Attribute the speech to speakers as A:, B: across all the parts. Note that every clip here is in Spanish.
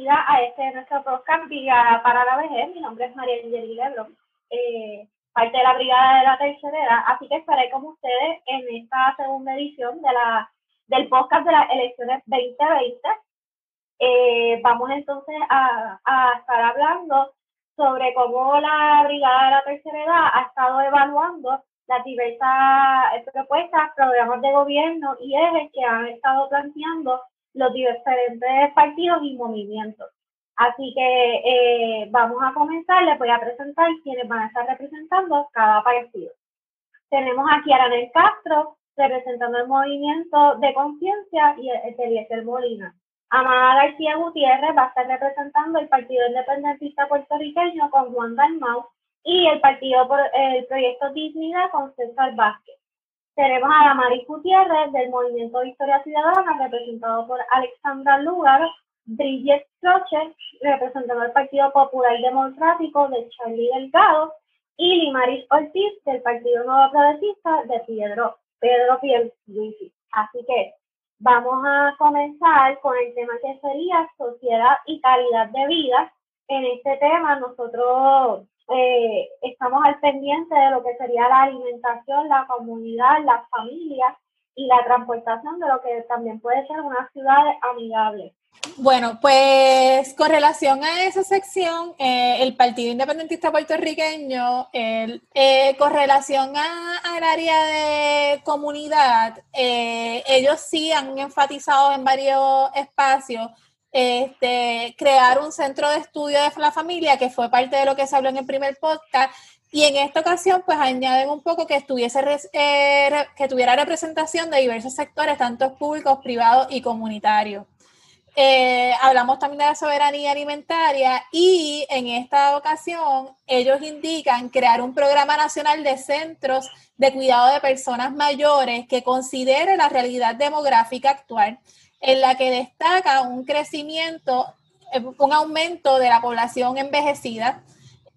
A: bienvenida a este nuestro podcast Brigada para la Vejez. Mi nombre es María Angeli Leblon, eh, parte de la Brigada de la Tercera Edad, así que estaré con ustedes en esta segunda edición de la, del podcast de las elecciones 2020. Eh, vamos entonces a, a estar hablando sobre cómo la Brigada de la Tercera Edad ha estado evaluando las diversas propuestas, programas de gobierno y ejes que han estado planteando los diferentes partidos y movimientos. Así que eh, vamos a comenzar, les voy a presentar quienes van a estar representando cada partido. Tenemos a Aranel Castro, representando el movimiento de conciencia, y Eliezer Molina. Amada García Gutiérrez va a estar representando el Partido Independentista Puertorriqueño con Juan Dalmau y el Partido por el Proyecto Dignidad con César Vázquez. Tenemos a Damaris Gutiérrez del Movimiento Victoria Ciudadana, representado por Alexandra Lugar, Bridget Troche, representando al Partido Popular Democrático de Charlie Delgado, y Limaris Ortiz del Partido Nuevo Progresista de Pedro, Pedro Pierluisi. Así que vamos a comenzar con el tema que sería sociedad y calidad de vida. En este tema nosotros eh, estamos al pendiente de lo que sería la alimentación, la comunidad, las familias y la transportación de lo que también puede ser una ciudad amigable.
B: Bueno, pues con relación a esa sección, eh, el Partido Independentista Puertorriqueño, eh, con relación al área de comunidad, ellos sí han enfatizado en varios espacios este, crear un centro de estudio de la familia, que fue parte de lo que se habló en el primer podcast. Y en esta ocasión, pues añaden un poco que estuviese eh, que tuviera representación de diversos sectores, tanto públicos, privados y comunitarios. Eh, hablamos también de la soberanía alimentaria y en esta ocasión ellos indican crear un programa nacional de centros de cuidado de personas mayores que considere la realidad demográfica actual en la que destaca un crecimiento, eh, un aumento de la población envejecida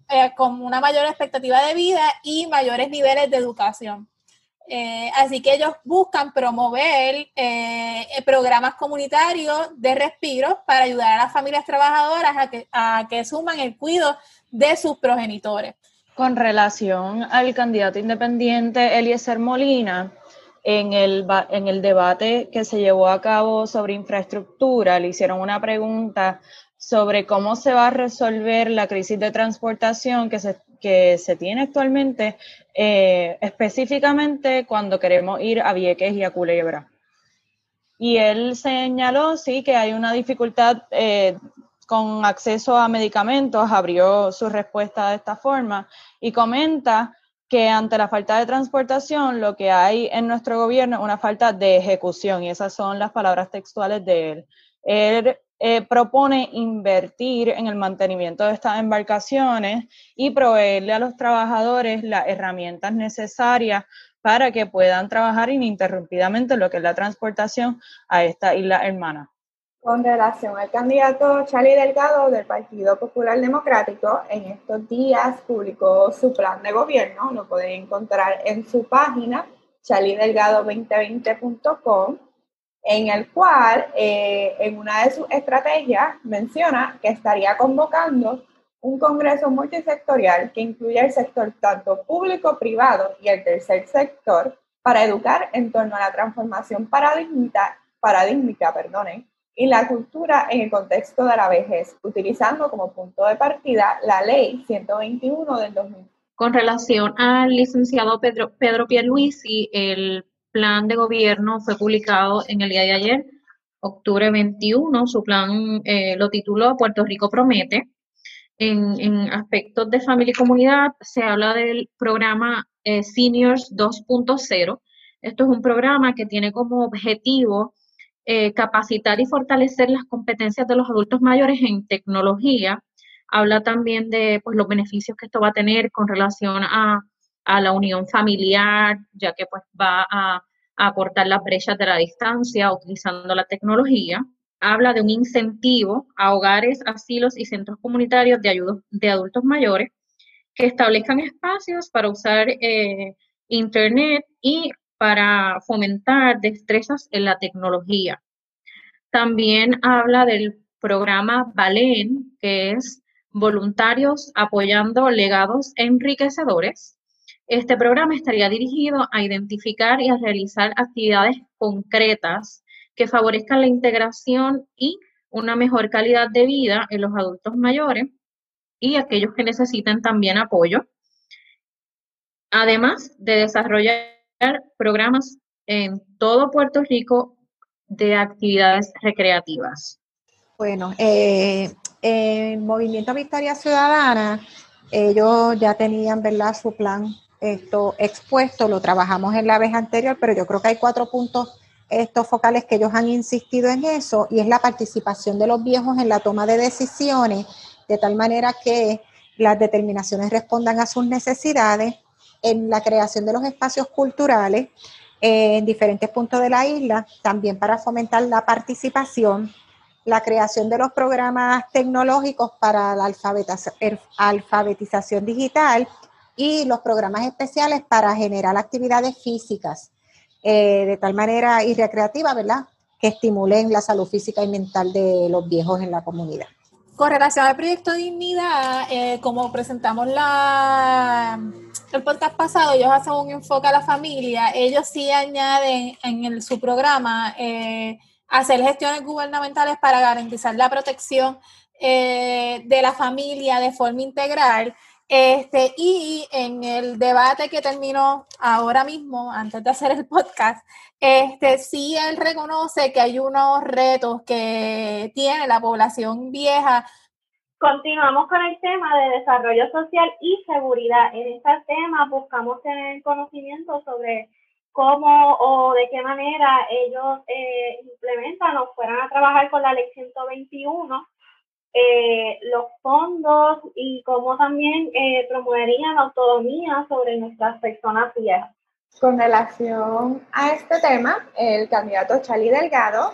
B: eh, con una mayor expectativa de vida y mayores niveles de educación. Eh, así que ellos buscan promover programas comunitarios de respiro para ayudar a las familias trabajadoras a que, a que suman el cuidado de sus progenitores.
C: Con relación al candidato independiente Eliezer Molina, en el, debate que se llevó a cabo sobre infraestructura, le hicieron una pregunta sobre cómo se va a resolver la crisis de transportación que se, que se tiene actualmente, eh, específicamente cuando queremos ir a Vieques y a Culebra. Y él señaló, sí, que hay una dificultad eh, con acceso a medicamentos, abrió su respuesta de esta forma y comenta que ante la falta de transportación, lo que hay en nuestro gobierno es una falta de ejecución, y esas son las palabras textuales de él. Él eh, propone invertir en el mantenimiento de estas embarcaciones y proveerle a los trabajadores las herramientas necesarias para que puedan trabajar ininterrumpidamente en lo que es la transportación a esta isla hermana.
D: Con relación al candidato Charlie Delgado del Partido Popular Democrático, en estos días publicó su plan de gobierno, lo pueden encontrar en su página charliedelgado2020.com, en el cual eh, en una de sus estrategias menciona que estaría convocando un congreso multisectorial que incluya el sector tanto público, privado y el tercer sector para educar en torno a la transformación paradigmática perdonen, y la cultura en el contexto de la vejez, utilizando como punto de partida la ley 121 del 2000.
E: Con relación al licenciado Pedro, Pedro Pierluisi, el plan de gobierno fue publicado en el día de ayer, octubre 21. Su plan eh, lo tituló Puerto Rico Promete. En, en, aspectos de familia y comunidad se habla del programa eh, Seniors 2.0. Esto es un programa que tiene como objetivo eh, capacitar y fortalecer las competencias de los adultos mayores en tecnología. Habla también de pues, los beneficios que esto va a tener con relación a, la unión familiar, ya que pues, va a, acortar las brechas de la distancia utilizando la tecnología. Habla de un incentivo a hogares, asilos y centros comunitarios de, ayuda, de adultos mayores que establezcan espacios para usar eh, Internet y para fomentar destrezas en la tecnología. También habla del programa Balen, que es Voluntarios Apoyando Legados Enriquecedores. Este programa estaría dirigido a identificar y a realizar actividades concretas que favorezcan la integración y una mejor calidad de vida en los adultos mayores y aquellos que necesiten también apoyo. Además de desarrollar programas en todo Puerto Rico de actividades recreativas.
F: Bueno, eh, Movimiento Victoria Ciudadana, ellos ya tenían, ¿verdad?, su plan esto expuesto, lo trabajamos en la vez anterior, pero yo creo que hay cuatro puntos estos focales que ellos han insistido en eso, y es la participación de los viejos en la toma de decisiones, de tal manera que las determinaciones respondan a sus necesidades, en la creación de los espacios culturales eh, en diferentes puntos de la isla, también para fomentar la participación, la creación de los programas tecnológicos para la alfabetización digital y los programas especiales para generar actividades físicas eh, de tal manera y recreativa, ¿verdad? Que estimulen la salud física y mental de los viejos en la comunidad.
B: Con relación al proyecto Dignidad, eh, como presentamos la, el podcast pasado, ellos hacen un enfoque a la familia, ellos sí añaden en su programa eh, hacer gestiones gubernamentales para garantizar la protección de la familia de forma integral este, y en el debate que terminó ahora mismo, antes de hacer el podcast, este, sí él reconoce que hay unos retos que tiene la población vieja.
A: Continuamos con el tema de desarrollo social y seguridad. En este tema buscamos tener conocimiento sobre cómo o de qué manera ellos eh, implementan o fueran a trabajar con la ley 121 eh, los fondos y cómo también eh, promoverían autonomía sobre nuestras personas viejas.
D: Con relación a este tema, el candidato Charlie Delgado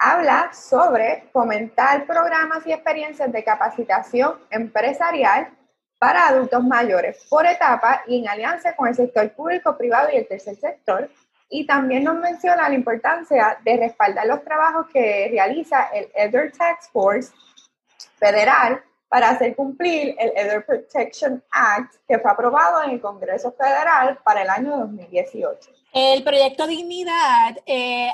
D: habla sobre fomentar programas y experiencias de capacitación empresarial para adultos mayores por etapa y en alianza con el sector público, privado y el tercer sector. Y también nos menciona la importancia de respaldar los trabajos que realiza el Elder Tax Force federal para hacer cumplir el Elder Protection Act que fue aprobado en el Congreso Federal para el año 2018.
B: El proyecto Dignidad eh,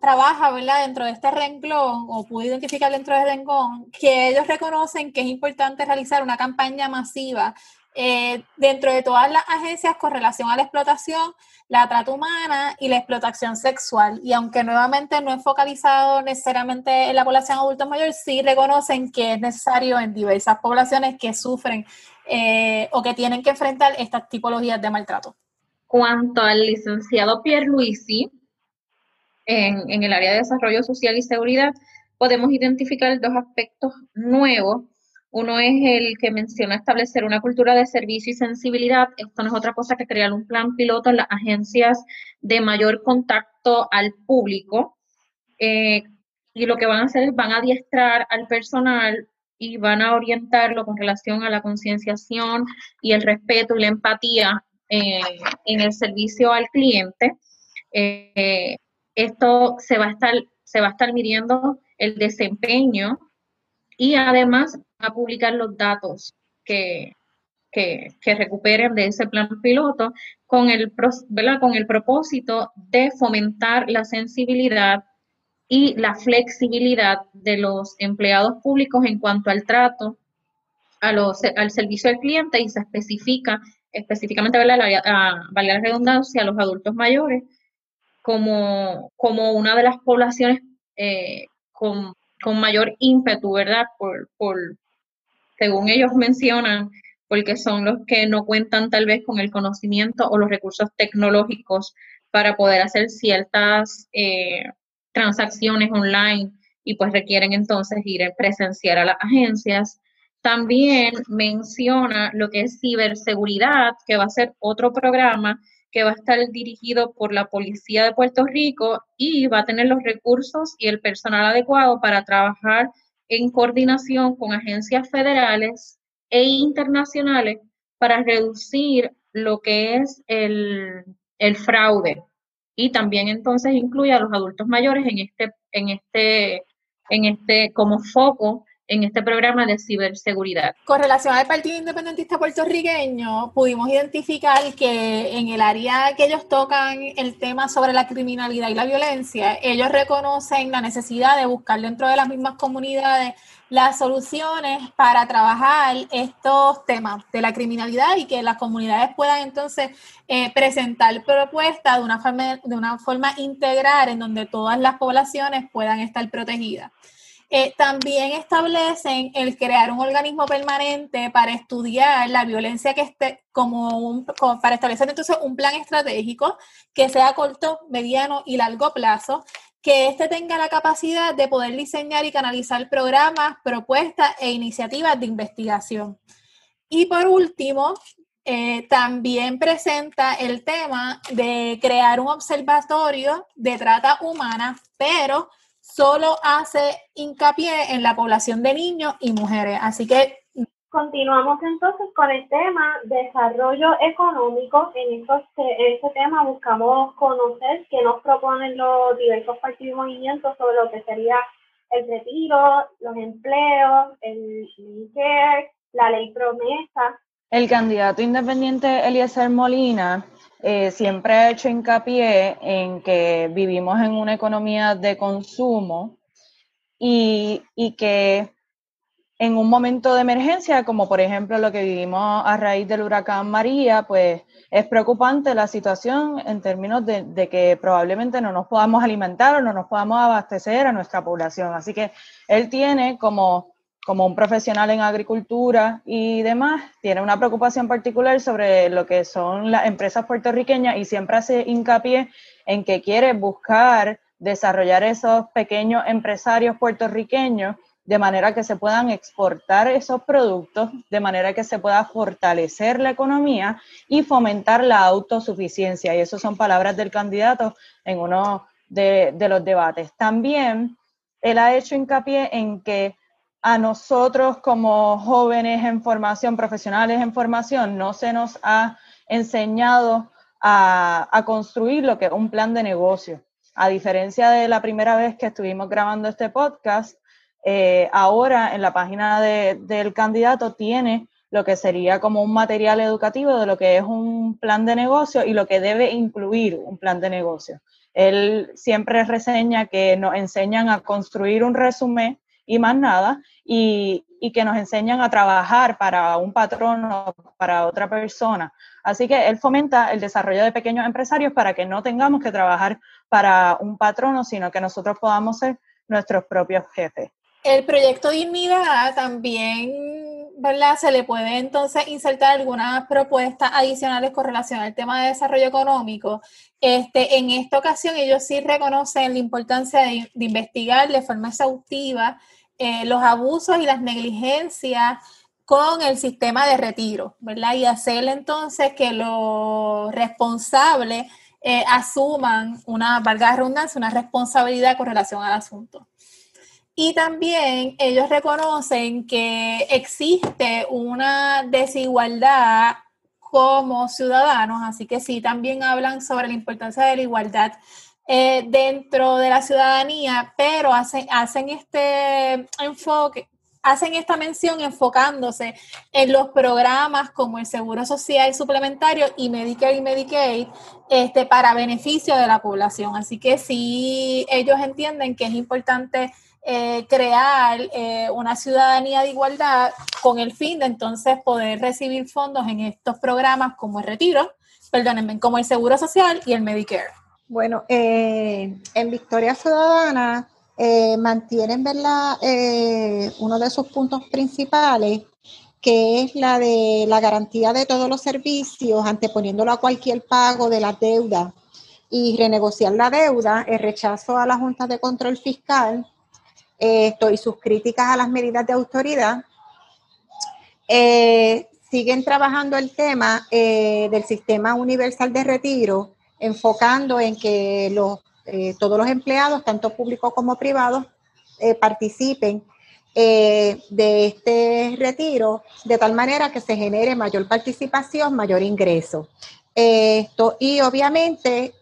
B: trabaja ¿verdad? dentro de este renglón, o pude identificar dentro de este renglón, que ellos reconocen que es importante realizar una campaña masiva eh, dentro de todas las agencias con relación a la explotación, la trata humana y la explotación sexual. Y aunque nuevamente no es focalizado necesariamente en la población adulta mayor, sí reconocen que es necesario en diversas poblaciones que sufren eh, o que tienen que enfrentar estas tipologías de maltrato.
E: Cuanto al licenciado Pierre Luisi, en, en el área de desarrollo social y seguridad, podemos identificar dos aspectos nuevos uno es el que menciona establecer una cultura de servicio y sensibilidad. Esto no es otra cosa que crear un plan piloto en las agencias de mayor contacto al público. Eh, y lo que van a hacer es van a adiestrar al personal y van a orientarlo con relación a la concienciación y el respeto y la empatía eh, en el servicio al cliente. Eh, esto se va a estar, se va a estar midiendo el desempeño y además a publicar los datos que, que, recuperen de ese plan piloto con el, con el propósito de fomentar la sensibilidad y la flexibilidad de los empleados públicos en cuanto al trato a los, al servicio al cliente y se especifica específicamente, ¿verdad? La, la redundancia, a los adultos mayores como, como una de las poblaciones eh, con con mayor ímpetu, ¿verdad? Por, por, según ellos mencionan, porque son los que no cuentan tal vez con el conocimiento o los recursos tecnológicos para poder hacer ciertas eh, transacciones online y pues requieren entonces ir a presenciar a las agencias. También menciona lo que es ciberseguridad, que va a ser otro programa que va a estar dirigido por la Policía de Puerto Rico y va a tener los recursos y el personal adecuado para trabajar en coordinación con agencias federales e internacionales para reducir lo que es el, fraude. Y también entonces incluye a los adultos mayores en este, en este en este como foco en este programa de ciberseguridad.
B: Con relación al Partido Independentista puertorriqueño, pudimos identificar que en el área que ellos tocan el tema sobre la criminalidad y la violencia, ellos reconocen la necesidad de buscar dentro de las mismas comunidades las soluciones para trabajar estos temas de la criminalidad y que las comunidades puedan entonces eh, presentar propuestas de una, forma, de una forma integral en donde todas las poblaciones puedan estar protegidas. Eh, también establecen el crear un organismo permanente para estudiar la violencia que esté, como, para establecer entonces un plan estratégico que sea corto, mediano y largo plazo, que éste tenga la capacidad de poder diseñar y canalizar programas, propuestas e iniciativas de investigación. Y por último, eh, también presenta el tema de crear un observatorio de trata humana, pero solo hace hincapié en la población de niños y mujeres. Así que
A: Continuamos entonces con el tema desarrollo económico. En, en este tema buscamos conocer qué nos proponen los diversos partidos y movimientos sobre lo que sería el retiro, los empleos, el Medicare, la ley promesa.
C: El candidato independiente Eliezer Molina eh, siempre ha hecho hincapié en que vivimos en una economía de consumo y, y, que en un momento de emergencia, como por ejemplo lo que vivimos a raíz del huracán María, pues es preocupante la situación en términos de, de que probablemente no nos podamos alimentar o no nos podamos abastecer a nuestra población. Así que él tiene como como un profesional en agricultura y demás, tiene una preocupación particular sobre lo que son las empresas puertorriqueñas y siempre hace hincapié en que quiere buscar desarrollar esos pequeños empresarios puertorriqueños de manera que se puedan exportar esos productos, de manera que se pueda fortalecer la economía y fomentar la autosuficiencia. Y eso son palabras del candidato en uno de, de los debates. También él ha hecho hincapié en que a nosotros como jóvenes en formación, profesionales en formación, no se nos ha enseñado a, construir lo que es un plan de negocio. A diferencia de la primera vez que estuvimos grabando este podcast, eh, ahora en la página del candidato tiene lo que sería como un material educativo de lo que es un plan de negocio y lo que debe incluir un plan de negocio. Él siempre reseña que nos enseñan a construir un resumen y más nada, y, que nos enseñan a trabajar para un patrón o para otra persona. Así que él fomenta el desarrollo de pequeños empresarios para que no tengamos que trabajar para un patrono, sino que nosotros podamos ser nuestros propios jefes.
B: El proyecto Dignidad también, ¿verdad? Se le puede entonces insertar algunas propuestas adicionales con relación al tema de desarrollo económico. Este, en esta ocasión ellos sí reconocen la importancia de, de investigar de forma exhaustiva eh, los abusos y las negligencias con el sistema de retiro, ¿verdad? Y hacer entonces que los responsables eh, asuman una, valga la redundancia, una responsabilidad con relación al asunto. Y también ellos reconocen que existe una desigualdad como ciudadanos, así que sí, también hablan sobre la importancia de la igualdad eh, dentro de la ciudadanía, pero hacen, hacen este enfoque, hacen esta mención enfocándose en los programas como el Seguro Social Suplementario y Medicare y Medicaid este, para beneficio de la población. Así que sí, ellos entienden que es importante eh, crear eh, una ciudadanía de igualdad con el fin de entonces poder recibir fondos en estos programas como el retiro, perdónenme, como el Seguro Social y el Medicare.
F: Bueno, eh, en Victoria Ciudadana eh, mantienen ¿verdad? Eh, uno de sus puntos principales, que es la de la garantía de todos los servicios, anteponiéndolo a cualquier pago de la deuda y renegociar la deuda, el rechazo a la Junta de Control Fiscal y sus críticas a las medidas de autoridad. siguen trabajando el tema del sistema universal de retiro enfocando en que los, eh, todos los empleados, tanto públicos como privados, eh, participen eh, de este retiro de tal manera que se genere mayor participación, mayor ingreso. Esto, y obviamente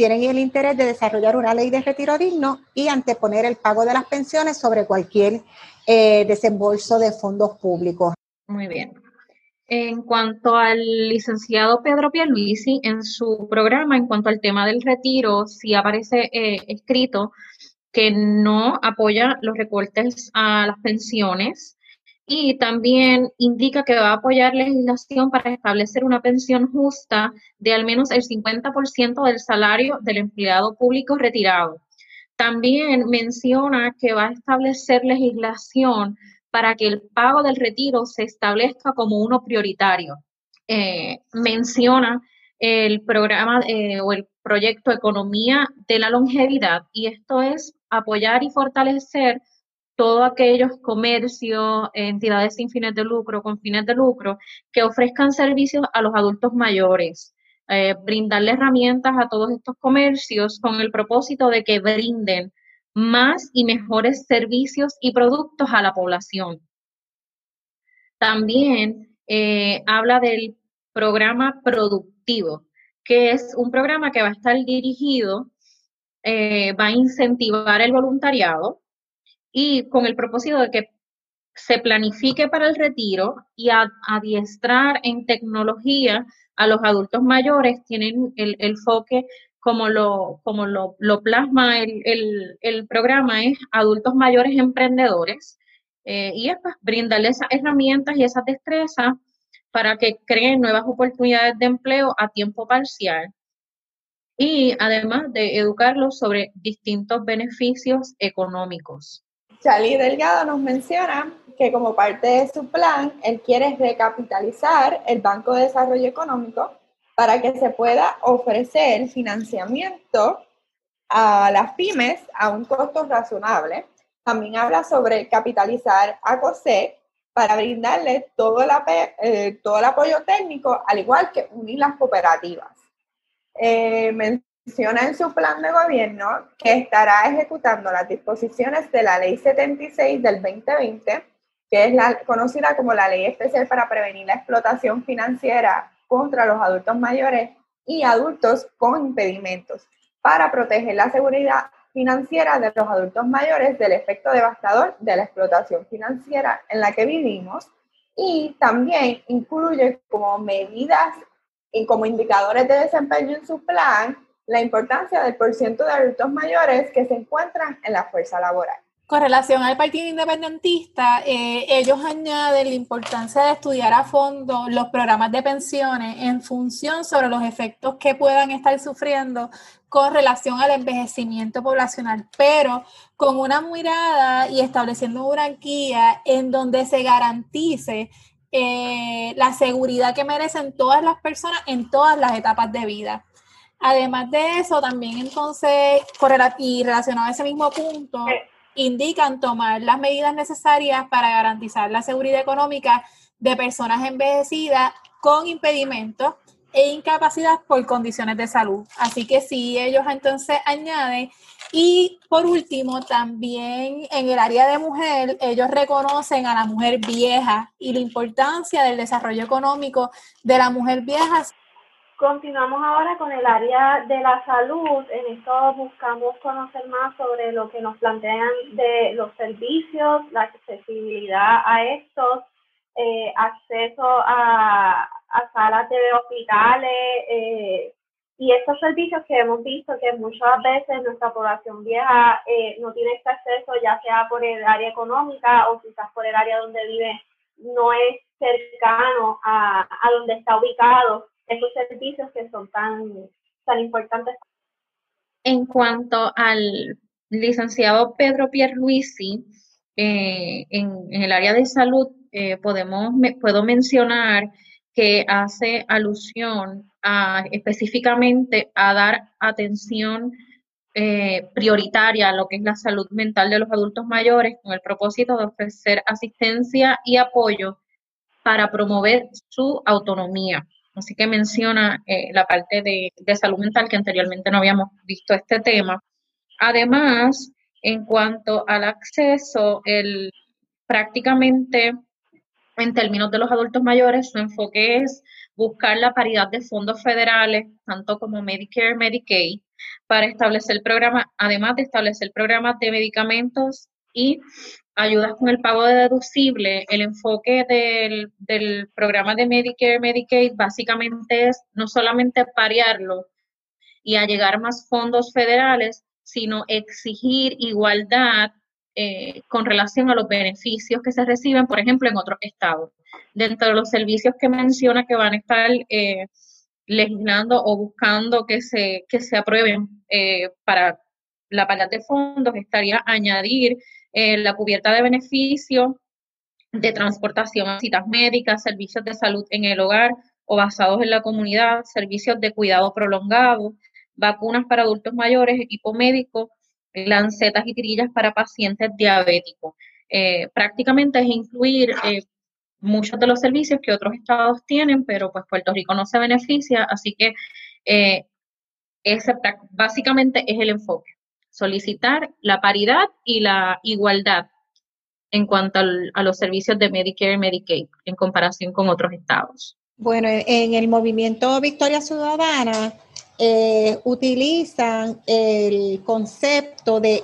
F: tienen el interés de desarrollar una ley de retiro digno y anteponer el pago de las pensiones sobre cualquier eh, desembolso de fondos públicos.
E: Muy bien. En cuanto al licenciado Pedro Pierluisi, en su programa, en cuanto al tema del retiro, sí aparece eh, escrito que no apoya los recortes a las pensiones y también indica que va a apoyar legislación para establecer una pensión justa de al menos el 50% del salario del empleado público retirado. También menciona que va a establecer legislación para que el pago del retiro se establezca como uno prioritario. Eh, menciona el programa eh, o el proyecto Economía de la Longevidad y esto es apoyar y fortalecer todos aquellos comercios, entidades sin fines de lucro, con fines de lucro, que ofrezcan servicios a los adultos mayores. Eh, brindarle herramientas a todos estos comercios con el propósito de que brinden más y mejores servicios y productos a la población. También eh, habla del programa productivo, que es un programa que va a estar dirigido, eh, va a incentivar el voluntariado y con el propósito de que se planifique para el retiro y adiestrar en tecnología a los adultos mayores, tienen el, enfoque como lo, como lo, plasma el, programa, es adultos mayores emprendedores, eh, y es pues, brindarles esas herramientas y esas destrezas para que creen nuevas oportunidades de empleo a tiempo parcial y además de educarlos sobre distintos beneficios económicos.
D: Charlie Delgado nos menciona que como parte de su plan, él quiere recapitalizar el Banco de Desarrollo Económico para que se pueda ofrecer financiamiento a las pymes a un costo razonable. También habla sobre capitalizar a COSEC para brindarle todo el, eh, todo el apoyo técnico, al igual que unir las cooperativas. Eh, menciona en su plan de gobierno que estará ejecutando las disposiciones de la Ley 76 del 2020, que es conocida como la Ley Especial para Prevenir la Explotación Financiera contra los Adultos Mayores y Adultos con Impedimentos, para proteger la seguridad financiera de los adultos mayores del efecto devastador de la explotación financiera en la que vivimos y también incluye como medidas y como indicadores de desempeño en su plan la importancia del porcentaje de adultos mayores que se encuentran en la fuerza laboral.
B: Con relación al Partido Independentista, eh, ellos añaden la importancia de estudiar a fondo los programas de pensiones en función sobre los efectos que puedan estar sufriendo con relación al envejecimiento poblacional, pero con una mirada y estableciendo una guía en donde se garantice eh, la seguridad que merecen todas las personas en todas las etapas de vida. Además de eso, también entonces, y relacionado a ese mismo punto, indican tomar las medidas necesarias para garantizar la seguridad económica de personas envejecidas con impedimentos e incapacidad por condiciones de salud. Así que sí, ellos entonces añaden. Y por último, también en el área de mujer, ellos reconocen a la mujer vieja y la importancia del desarrollo económico de la mujer vieja
A: Continuamos ahora con el área de la salud. En esto buscamos conocer más sobre lo que nos plantean de los servicios, la accesibilidad a estos, eh, acceso a, salas de hospitales eh, y estos servicios que hemos visto que muchas veces nuestra población vieja eh, no tiene este acceso, ya sea por el área económica o quizás por el área donde vive, no es cercano a, a donde está ubicado servicios que son tan, tan importantes.
E: En cuanto al licenciado Pedro Pierluisi, eh, en, el área de salud, eh, podemos, puedo mencionar que hace alusión a, específicamente a dar atención eh, prioritaria a lo que es la salud mental de los adultos mayores con el propósito de ofrecer asistencia y apoyo para promover su autonomía. Así que menciona eh, la parte de, salud mental que anteriormente no habíamos visto este tema. Además, en cuanto al acceso, el, prácticamente en términos de los adultos mayores, su enfoque es buscar la paridad de fondos federales, tanto como Medicare, Medicaid, para establecer programas, además de establecer programas de medicamentos y ayudas con el pago de deducible, el enfoque del, del programa de Medicare, Medicaid, básicamente es no solamente parearlo y a llegar más fondos federales, sino exigir igualdad eh, con relación a los beneficios que se reciben, por ejemplo, en otros estados. Dentro de los servicios que menciona que van a estar eh, legislando o buscando que se, que se aprueben eh, para la paridad de fondos, estaría añadir la cubierta de beneficios de transportación a citas médicas, servicios de salud en el hogar o basados en la comunidad, servicios de cuidado prolongado, vacunas para adultos mayores, equipo médico, lancetas y tirillas para pacientes diabéticos. Eh, prácticamente es incluir eh, muchos de los servicios que otros estados tienen, pero pues Puerto Rico no se beneficia, así que eh, ese básicamente es el enfoque, solicitar la paridad y la igualdad en cuanto a los servicios de Medicare y Medicaid en comparación con otros estados.
F: Bueno, en el movimiento Victoria Ciudadana, eh, utilizan el concepto de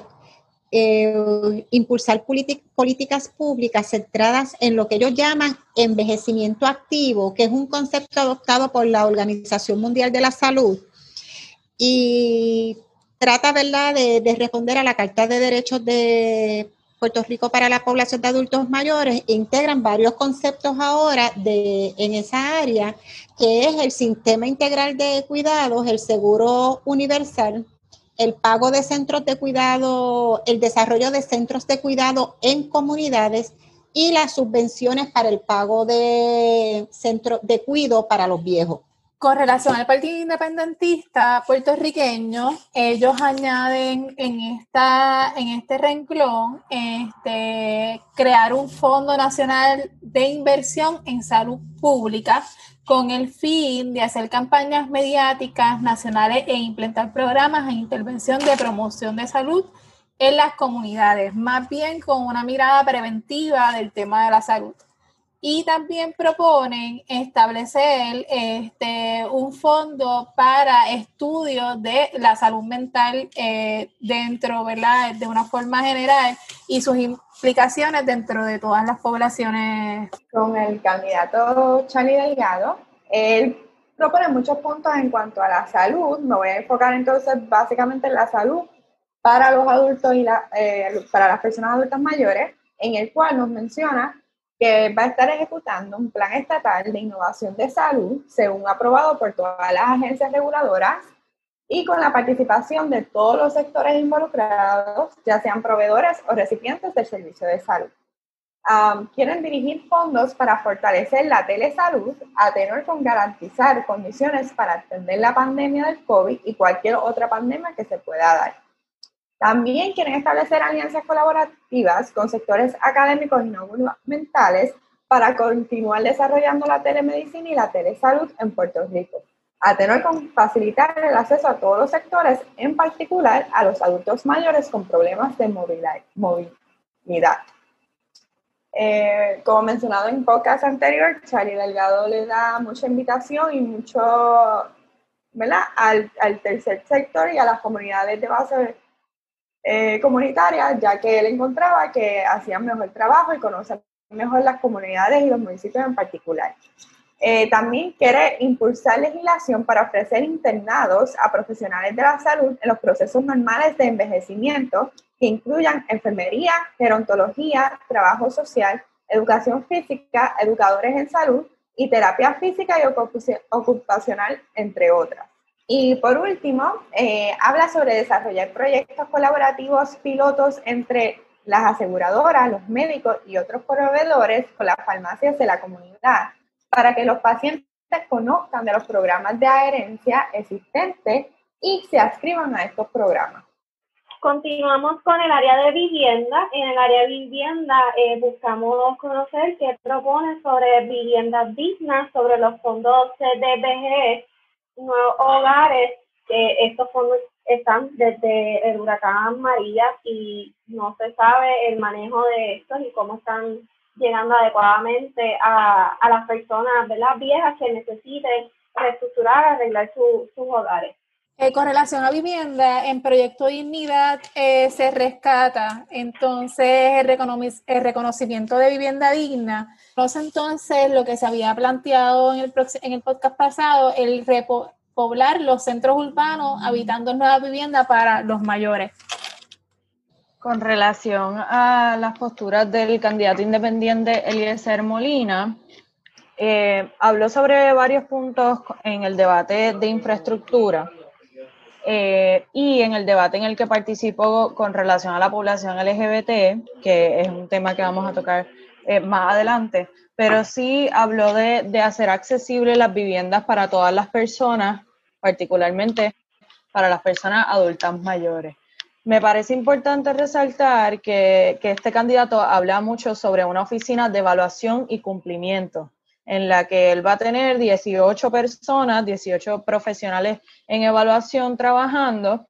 F: eh, impulsar políticas públicas centradas en lo que ellos llaman envejecimiento activo, que es un concepto adoptado por la Organización Mundial de la Salud y trata ¿verdad? De, de responder a la Carta de Derechos de Puerto Rico para la población de adultos mayores integran varios conceptos ahora de, en esa área, que es el sistema integral de cuidados, el seguro universal, el pago de centros de cuidado, el desarrollo de centros de cuidado en comunidades y las subvenciones para el pago de centro de cuidado para los viejos.
B: Con relación al Partido Independentista puertorriqueño, ellos añaden en, esta, en este renglón este, crear un Fondo Nacional de Inversión en Salud Pública con el fin de hacer campañas mediáticas nacionales e implementar programas e intervención de promoción de salud en las comunidades, más bien con una mirada preventiva del tema de la salud y también proponen establecer este, un fondo para estudios de la salud mental eh, dentro, ¿verdad? De una forma general y sus implicaciones dentro de todas las poblaciones.
D: Con el candidato Charlie Delgado, él propone muchos puntos en cuanto a la salud. Me voy a enfocar entonces básicamente en la salud para los adultos y la, eh, para las personas adultas mayores, en el cual nos menciona que va a estar ejecutando un plan estatal de innovación de salud, según aprobado por todas las agencias reguladoras y con la participación de todos los sectores involucrados, ya sean proveedores o recipientes del servicio de salud. quieren dirigir fondos para fortalecer la telesalud a tenor con garantizar condiciones para atender la pandemia del COVID y cualquier otra pandemia que se pueda dar. También quieren establecer alianzas colaborativas con sectores académicos y no gubernamentales para continuar desarrollando la telemedicina y la telesalud en Puerto Rico, a tener con facilitar el acceso a todos los sectores, en particular a los adultos mayores con problemas de movilidad. Eh, como mencionado en podcast anterior, Charlie Delgado le da mucha invitación y mucho, ¿verdad? Al, al tercer sector y a las comunidades de base eh, ya que él encontraba que hacían mejor trabajo y conocían mejor las comunidades y los municipios en particular. Eh, también quiere impulsar legislación para ofrecer internados a profesionales de la salud en los procesos normales de envejecimiento que incluyan enfermería, gerontología, trabajo social, educación física, educadores en salud y terapia física y ocupacional, entre otras. Y por último, eh, habla sobre desarrollar proyectos colaborativos pilotos entre las aseguradoras, los médicos y otros proveedores con las farmacias de la comunidad para que los pacientes conozcan de los programas de adherencia existentes y se adscriban a estos programas.
A: Continuamos con el área de vivienda. En el área de vivienda eh, buscamos conocer qué propone sobre viviendas dignas, sobre los fondos de nuevos hogares, estos fondos están desde el huracán María y no se sabe el manejo de estos y cómo están llegando adecuadamente a, las personas ¿verdad? viejas que necesiten reestructurar, arreglar sus hogares.
B: Eh, con relación a vivienda, en Proyecto Dignidad eh, se rescata entonces el, reconocimiento de vivienda digna. Entonces, lo que se había planteado en el, podcast pasado, el repoblar los centros urbanos habitando nuevas viviendas para los mayores.
C: Con relación a las posturas del candidato independiente Eliezer Molina, eh, habló sobre varios puntos en el debate de infraestructura eh, y en el debate en el que participó con relación a la población LGBT, que es un tema que vamos a tocar eh, más adelante, pero sí habló de, de hacer accesibles las viviendas para todas las personas, particularmente para las personas adultas mayores. Me parece importante resaltar que, que, este candidato habla mucho sobre una oficina de evaluación y cumplimiento, en la que él va a tener 18 personas, 18 profesionales en evaluación trabajando.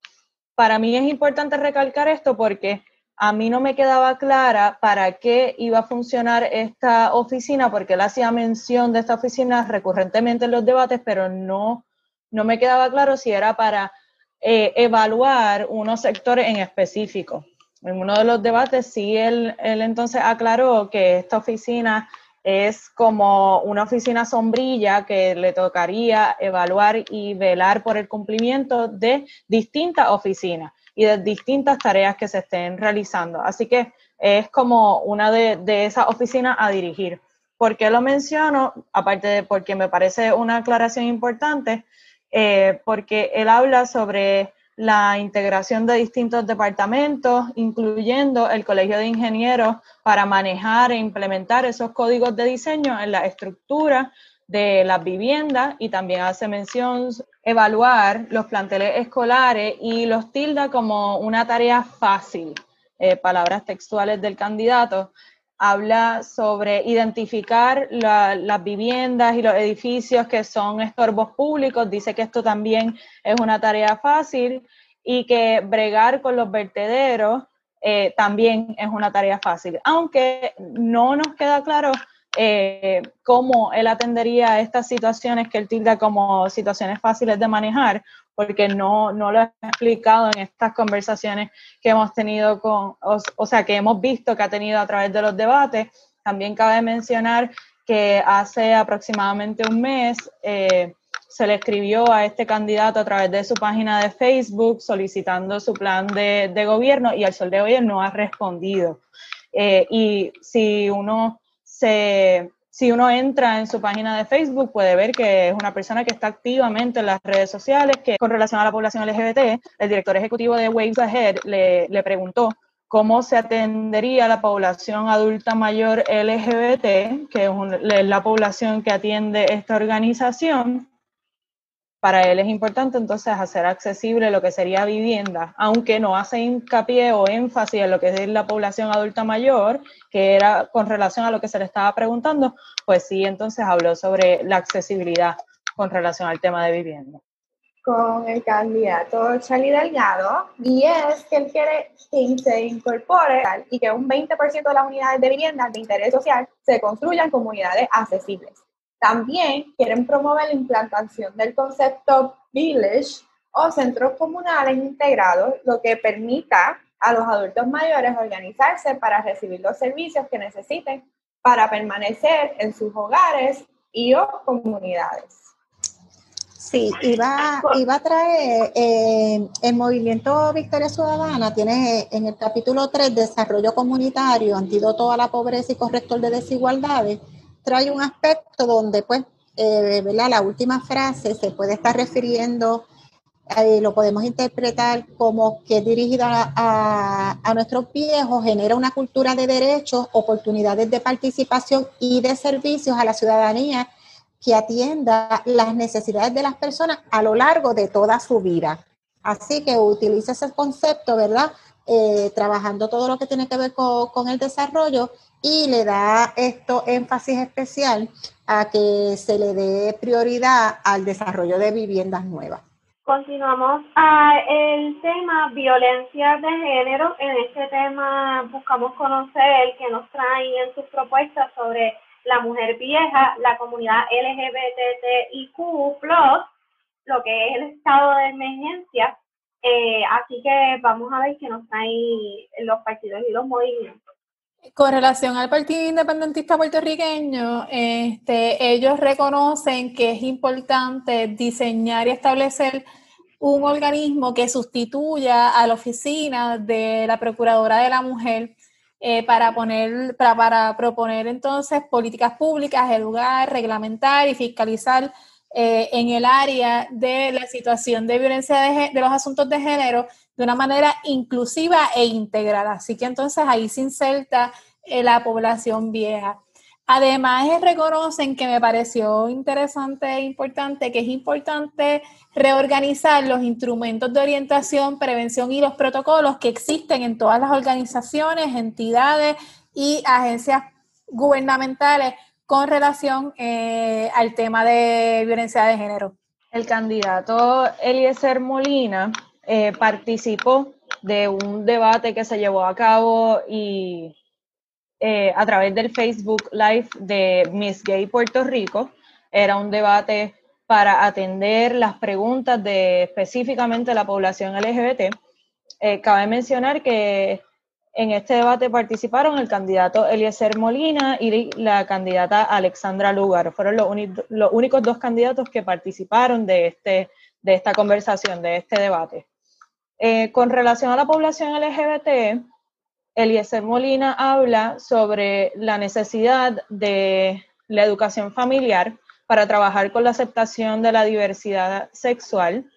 C: Para mí es importante recalcar esto porque a mí no me quedaba clara para qué iba a funcionar esta oficina, porque él hacía mención de esta oficina recurrentemente en los debates, pero no, no me quedaba claro si era para eh, evaluar unos sectores en específico. En uno de los debates sí él, él entonces aclaró que esta oficina es como una oficina sombrilla que le tocaría evaluar y velar por el cumplimiento de distintas oficinas y de distintas tareas que se estén realizando. Así que es como una de, de esas oficinas a dirigir. ¿Por qué lo menciono? Aparte de porque me parece una aclaración importante, eh, porque él habla sobre la integración de distintos departamentos, incluyendo el Colegio de Ingenieros, para manejar e implementar esos códigos de diseño en la estructura de las viviendas. Y también hace mención evaluar los planteles escolares y los tilda como una tarea fácil, eh, palabras textuales del candidato, habla sobre identificar las viviendas y los edificios que son estorbos públicos, dice que esto también es una tarea fácil y que bregar con los vertederos eh, también es una tarea fácil, aunque no nos queda claro eh, cómo él atendería estas situaciones que él tilda como situaciones fáciles de manejar, porque no, no lo he explicado en estas conversaciones que hemos tenido con, o, sea, que hemos visto que ha tenido a través de los debates. También cabe mencionar que hace aproximadamente un mes eh, se le escribió a este candidato a través de su página de Facebook solicitando su plan de, gobierno y al sol de hoy él no ha respondido. Eh, y si uno se, si uno entra en su página de Facebook, puede ver que es una persona que está activamente en las redes sociales, que con relación a la población LGBT, el director ejecutivo de Waves Ahead le, le preguntó cómo se atendería la población adulta mayor LGBT, que es la población que atiende esta organización, para él es importante entonces hacer accesible lo que sería vivienda, aunque no hace hincapié o énfasis en lo que es la población adulta mayor, que era con relación a lo que se le estaba preguntando, pues sí, entonces habló sobre la accesibilidad con relación al tema de vivienda.
D: Con el candidato Charlie Delgado, y es que él quiere que se incorpore y que un 20% de las unidades de vivienda de interés social se construyan comunidades accesibles. También quieren promover la implantación del concepto village o centros comunales integrados, lo que permita a los adultos mayores organizarse para recibir los servicios que necesiten para permanecer en sus hogares y o comunidades.
F: Sí, iba, iba a traer eh, el movimiento Victoria Ciudadana, tiene en el capítulo 3, Desarrollo Comunitario, Antídoto a la Pobreza y Corrector de Desigualdades, trae un aspecto donde, pues, eh, la última frase se puede estar refiriendo, eh, lo podemos interpretar como que dirigida a, a, nuestros viejos genera una cultura de derechos, oportunidades de participación y de servicios a la ciudadanía que atienda las necesidades de las personas a lo largo de toda su vida. Así que utiliza ese concepto, ¿verdad? Eh, trabajando todo lo que tiene que ver con, con el desarrollo y le da esto énfasis especial a que se le dé prioridad al desarrollo de viviendas nuevas.
A: Continuamos a el tema violencia de género. En este tema buscamos conocer qué nos traen en sus propuestas sobre la mujer vieja, la comunidad LGBTIQ+, lo que es el estado de emergencia. Eh, así que vamos a ver qué nos traen los partidos y los movimientos.
B: Con relación al Partido Independentista puertorriqueño, este, ellos reconocen que es importante diseñar y establecer un organismo que sustituya a la oficina de la Procuradora de la Mujer eh, para, poner, para, para, proponer entonces políticas públicas, educar, reglamentar y fiscalizar eh, en el área de la situación de violencia de, de, los asuntos de género de una manera inclusiva e integral. Así que entonces ahí se inserta eh, la población vieja. Además, reconocen que me pareció interesante e importante que es importante reorganizar los instrumentos de orientación, prevención y los protocolos que existen en todas las organizaciones, entidades y agencias gubernamentales con relación eh, al tema de violencia de género.
C: El candidato Eliezer Molina eh, participó de un debate que se llevó a cabo y eh, a través del Facebook Live de Miss Gay Puerto Rico. Era un debate para atender las preguntas de específicamente la población LGBT. Cabe mencionar que en este debate participaron el candidato Eliezer Molina y la candidata Alexandra Lugar. Fueron los, los únicos dos candidatos que participaron de, este, de esta conversación, de este debate. Eh, con relación a la población LGBT, Eliezer Molina habla sobre la necesidad de la educación familiar para trabajar con la aceptación de la diversidad sexual.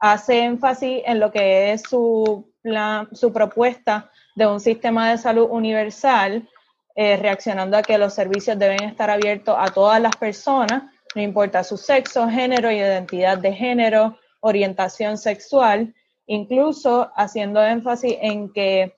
C: Hace énfasis en lo que es su, su propuesta de un sistema de salud universal, eh, reaccionando a que los servicios deben estar abiertos a todas las personas, no importa su sexo, género, identidad de género, orientación sexual, incluso haciendo énfasis en que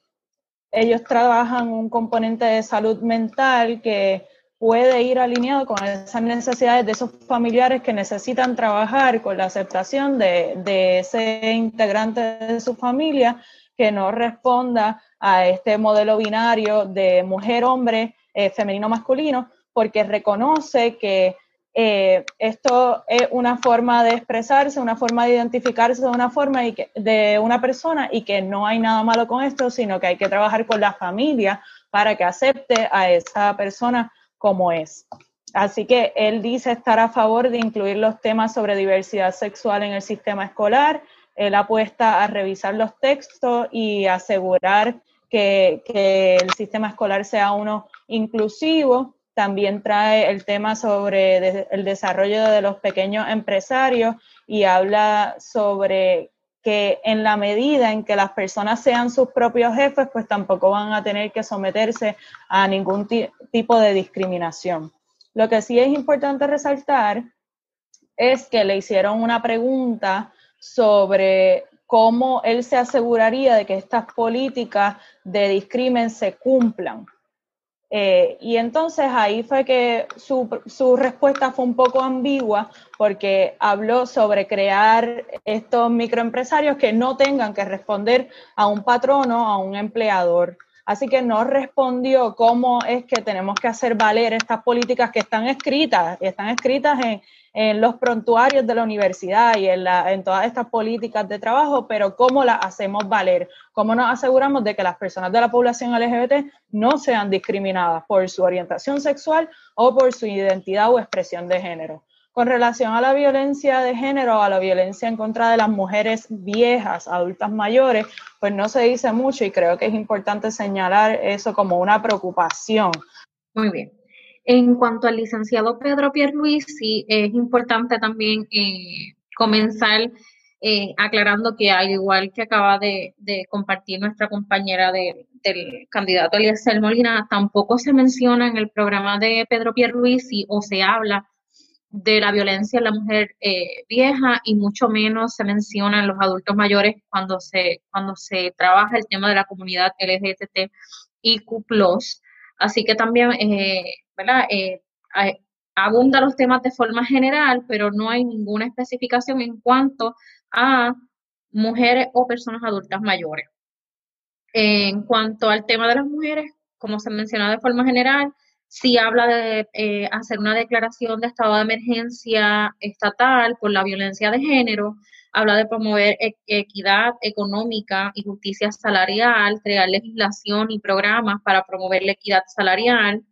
C: ellos trabajan un componente de salud mental que puede ir alineado con esas necesidades de esos familiares que necesitan trabajar con la aceptación de, ese integrante de su familia que no responda a este modelo binario de mujer-hombre, eh, femenino-masculino, porque reconoce que eh, esto es una forma de expresarse, una forma de identificarse de una forma y que, de una persona y que no hay nada malo con esto, sino que hay que trabajar con la familia para que acepte a esa persona como es. Así que él dice estar a favor de incluir los temas sobre diversidad sexual en el sistema escolar. Él apuesta a revisar los textos y asegurar que, el sistema escolar sea uno inclusivo también trae el tema sobre el desarrollo de los pequeños empresarios y habla sobre que en la medida en que las personas sean sus propios jefes, pues tampoco van a tener que someterse a ningún tipo de discriminación. Lo que sí es importante resaltar es que le hicieron una pregunta sobre cómo él se aseguraría de que estas políticas de discrimen se cumplan. Eh, y entonces ahí fue que su, su, respuesta fue un poco ambigua porque habló sobre crear estos microempresarios que no tengan que responder a un patrono, a un empleador. Así que no respondió cómo es que tenemos que hacer valer estas políticas que están escritas, están escritas en, en los prontuarios de la universidad y en, la, en todas estas políticas de trabajo, pero cómo las hacemos valer, cómo nos aseguramos de que las personas de la población LGBT no sean discriminadas por su orientación sexual o por su identidad o expresión de género. Con relación a la violencia de género, a la violencia en contra de las mujeres viejas, adultas mayores, pues no se dice mucho y creo que es importante señalar eso como una preocupación.
E: Muy bien. En cuanto al licenciado Pedro Pierluisi, es importante también eh, comenzar eh, aclarando que al igual que acaba de, compartir nuestra compañera del candidato Eliezer Molina, tampoco se menciona en el programa de Pedro Pierluisi o se habla de la violencia en la mujer eh, vieja y mucho menos se mencionan los adultos mayores cuando se, cuando se trabaja el tema de la comunidad LGBT y. Así que también ¿verdad? Eh, abunda los temas de forma general, pero no hay ninguna especificación en cuanto a mujeres o personas adultas mayores. En cuanto al tema de las mujeres, como se menciona de forma general, sí habla de eh, hacer una declaración de estado de emergencia estatal por la violencia de género, habla de promover e-, equidad económica y justicia salarial, crear legislación y programas para promover la equidad salarial,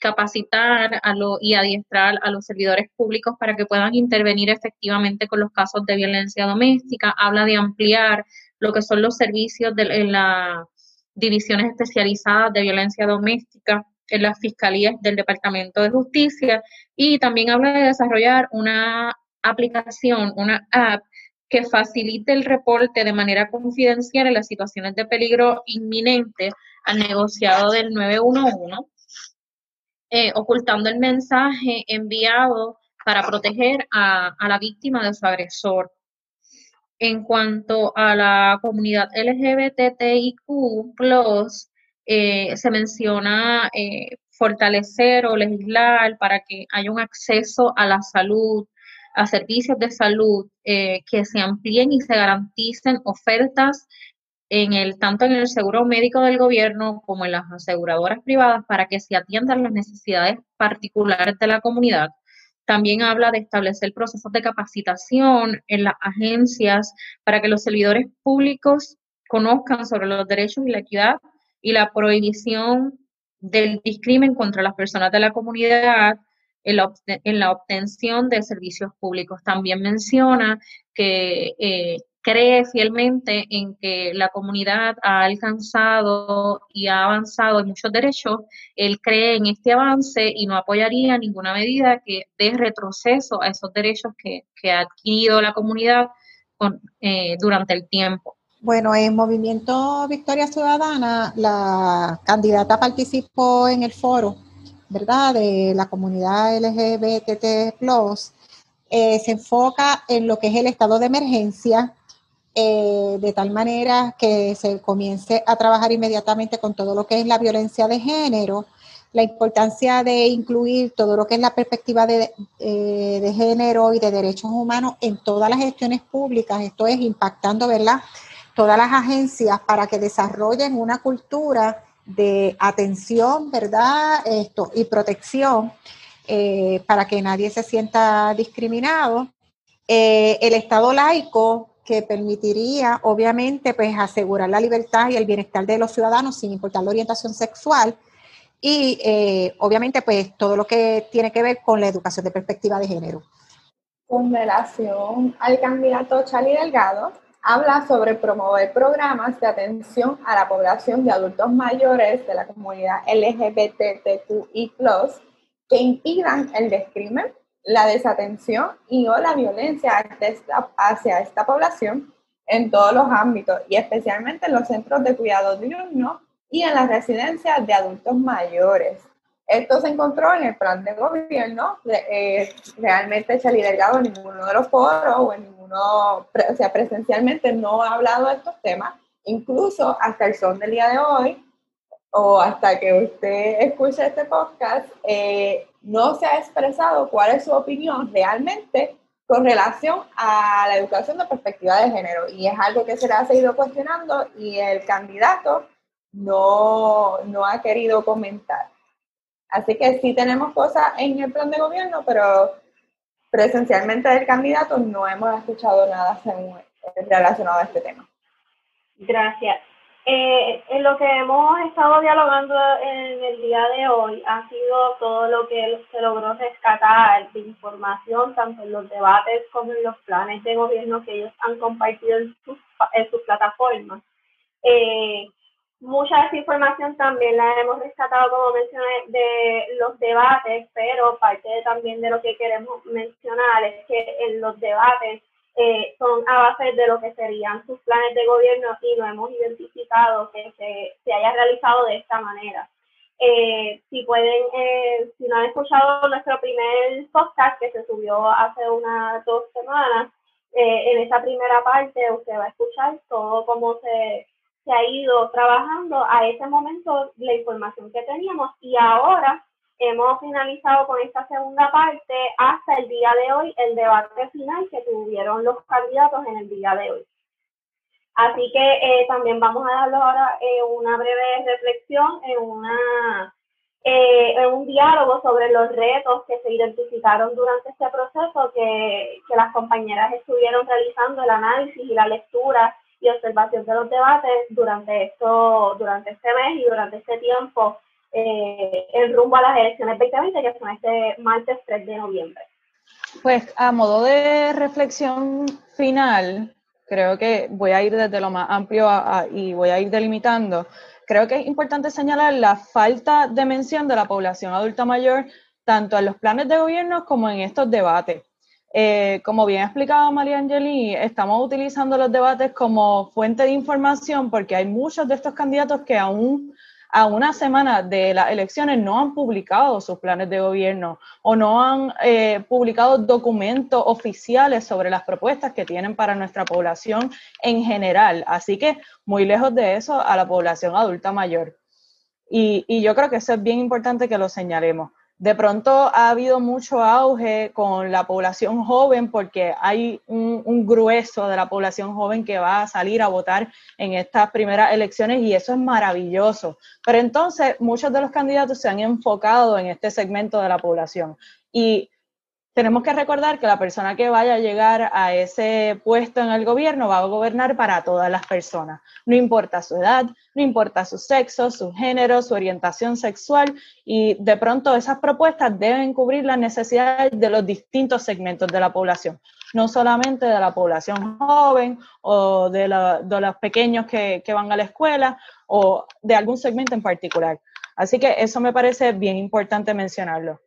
E: capacitar y adiestrar a los servidores públicos para que puedan intervenir efectivamente con los casos de violencia doméstica, habla de ampliar lo que son los servicios de, las divisiones especializadas de violencia doméstica en las fiscalías del Departamento de Justicia y también habla de desarrollar una aplicación, una app que facilite el reporte de manera confidencial en las situaciones de peligro inminente al negociado del 911, eh, ocultando el mensaje enviado para proteger a, la víctima de su agresor. En cuanto a la comunidad LGBTIQ, eh, se menciona eh, fortalecer o legislar para que haya un acceso a la salud, a servicios de salud eh, que se amplíen y se garanticen ofertas en el tanto en el seguro médico del gobierno como en las aseguradoras privadas para que se atiendan las necesidades particulares de la comunidad. También habla de establecer procesos de capacitación en las agencias para que los servidores públicos conozcan sobre los derechos y la equidad y la prohibición del discrimen contra las personas de la comunidad en la, obtención de servicios públicos. También menciona que eh, cree fielmente en que la comunidad ha alcanzado y ha avanzado en muchos derechos. Él cree en este avance y no apoyaría ninguna medida que dé retroceso a esos derechos que, ha adquirido la comunidad eh, durante el tiempo.
F: Bueno, en Movimiento Victoria Ciudadana, la candidata participó en el foro ¿verdad? De la comunidad LGBT+, eh, se enfoca en lo que es el estado de emergencia, eh, de tal manera que se comience a trabajar inmediatamente con todo lo que es la violencia de género, la importancia de incluir todo lo que es la perspectiva de, eh, de género y de derechos humanos en todas las gestiones públicas, esto es impactando, ¿verdad? Todas las agencias para que desarrollen una cultura de atención, ¿verdad? Esto, y protección eh, para que nadie se sienta discriminado. Eh, el Estado laico que permitiría, obviamente, pues asegurar la libertad y el bienestar de los ciudadanos sin importar la orientación sexual y, eh, obviamente, pues todo lo que tiene que ver con la educación de perspectiva de género.
D: Con relación al candidato Charlie Delgado, habla sobre promover programas de atención a la población de adultos mayores de la comunidad LGBTQI+, que impidan el descrimen, la desatención y o la violencia hacia esta población en todos los ámbitos y especialmente en los centros de cuidado diurno y en las residencias de adultos mayores. Esto se encontró en el plan de gobierno. Eh, realmente Charlie Delgado en ninguno de los foros o en ninguno, o sea, presencialmente no ha hablado de estos temas. Incluso hasta el son del día de hoy, o hasta que usted escuche este podcast, eh, no se ha expresado cuál es su opinión realmente con relación a la educación de perspectiva de género. Y es algo que se le ha seguido cuestionando y el candidato no, no ha querido comentar. Así que sí tenemos cosas en el plan de gobierno, pero presencialmente del candidato no hemos escuchado nada relacionado a este tema.
A: Gracias. Eh, en lo que hemos estado dialogando en el día de hoy ha sido todo lo que se logró rescatar de información, tanto en los debates como en los planes de gobierno que ellos han compartido en sus, en plataformas. Eh, Mucha de esa información también la hemos rescatado, como mencioné, de los debates, pero parte también de lo que queremos mencionar es que en los debates eh, son a base de lo que serían sus planes de gobierno y no hemos identificado que se, se haya realizado de esta manera. Eh, si pueden, eh, si no han escuchado nuestro primer podcast que se subió hace unas dos semanas, en esa primera parte usted va a escuchar todo cómo se se ha ido trabajando a ese momento la información que teníamos y ahora hemos finalizado con esta segunda parte hasta el día de hoy el debate final que tuvieron los candidatos en el día de hoy. Así que eh, también vamos a darle ahora eh, una breve reflexión en una eh, un diálogo sobre los retos que se identificaron durante este proceso, que, que las compañeras estuvieron realizando el análisis y la lectura y observación de los debates durante esto, durante este mes y durante este tiempo eh, el rumbo a las elecciones 2020, que son este martes 3 de noviembre.
C: Pues a modo de reflexión final, creo que voy a ir desde lo más amplio y voy a ir delimitando. Creo que es importante señalar la falta de mención de la población adulta mayor tanto en los planes de gobierno como en estos debates. Eh, como bien ha explicado María Angeli, estamos utilizando los debates como fuente de información porque hay muchos de estos candidatos que aún a una semana de las elecciones no han publicado sus planes de gobierno o no han eh, publicado documentos oficiales sobre las propuestas que tienen para nuestra población en general. Así que muy lejos de eso a la población adulta mayor. Y, y yo creo que eso es bien importante que lo señalemos. De pronto ha habido mucho auge con la población joven porque hay un, grueso de la población joven que va a salir a votar en estas primeras elecciones y eso es maravilloso. Pero entonces muchos de los candidatos se han enfocado en este segmento de la población y tenemos que recordar que la persona que vaya a llegar a ese puesto en el gobierno va a gobernar para todas las personas. No importa su edad, no importa su sexo, su género, su orientación sexual y de pronto esas propuestas deben cubrir las necesidades de los distintos segmentos de la población, no solamente de la población joven o de, los pequeños que, que van a la escuela o de algún segmento en particular. Así que eso me parece bien importante mencionarlo.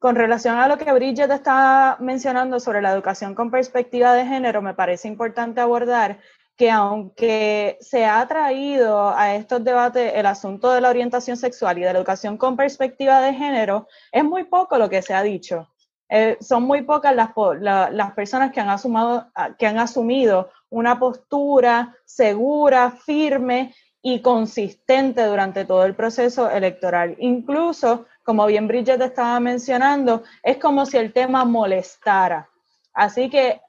C: Con relación a lo que Bridget está mencionando sobre la educación con perspectiva de género, me parece importante abordar que aunque se ha traído a estos debates el asunto de la orientación sexual y de la educación con perspectiva de género, es muy poco lo que se ha dicho. Eh, son muy pocas las, personas asumido, que han asumido una postura segura, firme y consistente durante todo el proceso electoral. Incluso como bien Bridget estaba mencionando, es como si el tema molestara. Así que,